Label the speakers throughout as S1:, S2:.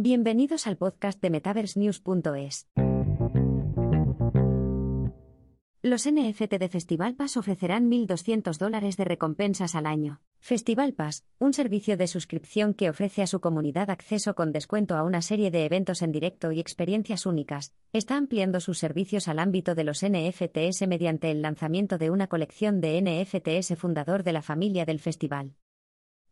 S1: Bienvenidos al podcast de MetaverseNews.es. Los NFT de Festival Pass ofrecerán 1.200 dólares de recompensas al año. Festival Pass, un servicio de suscripción que ofrece a su comunidad acceso con descuento a una serie de eventos en directo y experiencias únicas, está ampliando sus servicios al ámbito de los NFTs mediante el lanzamiento de una colección de NFTs fundador de la familia del festival.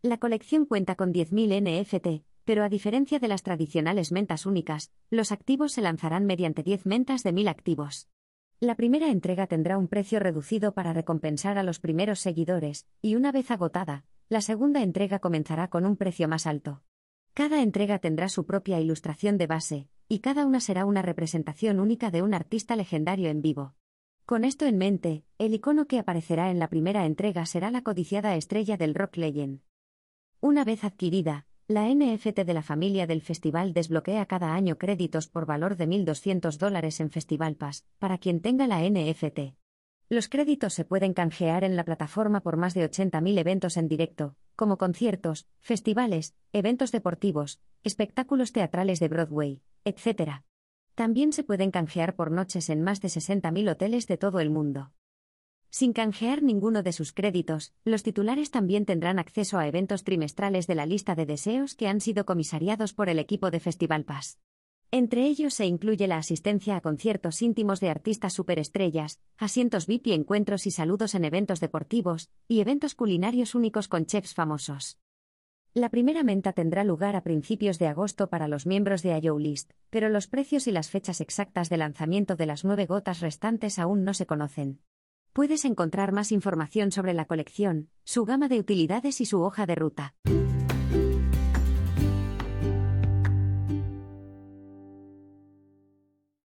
S1: La colección cuenta con 10.000 NFT, pero a diferencia de las tradicionales mentas únicas, los activos se lanzarán mediante 10 mentas de 1000 activos. La primera entrega tendrá un precio reducido para recompensar a los primeros seguidores, y una vez agotada, la segunda entrega comenzará con un precio más alto. Cada entrega tendrá su propia ilustración de base, y cada una será una representación única de un artista legendario en vivo. Con esto en mente, el icono que aparecerá en la primera entrega será la codiciada estrella del rock legend. Una vez adquirida, la NFT de la familia del festival desbloquea cada año créditos por valor de 1.200 dólares en Festival Pass, para quien tenga la NFT. Los créditos se pueden canjear en la plataforma por más de 80.000 eventos en directo, como conciertos, festivales, eventos deportivos, espectáculos teatrales de Broadway, etc. También se pueden canjear por noches en más de 60.000 hoteles de todo el mundo. Sin canjear ninguno de sus créditos, los titulares también tendrán acceso a eventos trimestrales de la lista de deseos que han sido comisariados por el equipo de Festival Pass. Entre ellos se incluye la asistencia a conciertos íntimos de artistas superestrellas, asientos VIP y encuentros y saludos en eventos deportivos, y eventos culinarios únicos con chefs famosos. La primera menta tendrá lugar a principios de agosto para los miembros de IO List, pero los precios y las fechas exactas de lanzamiento de las nueve gotas restantes aún no se conocen. Puedes encontrar más información sobre la colección, su gama de utilidades y su hoja de ruta.